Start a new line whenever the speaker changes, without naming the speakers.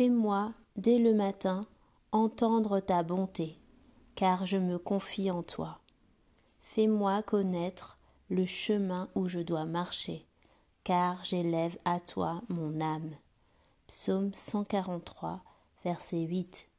Fais-moi, dès le matin, entendre ta bonté, car je me confie en toi. Fais-moi connaître le chemin où je dois marcher, car j'élève à toi mon âme. Psaume 143, verset 8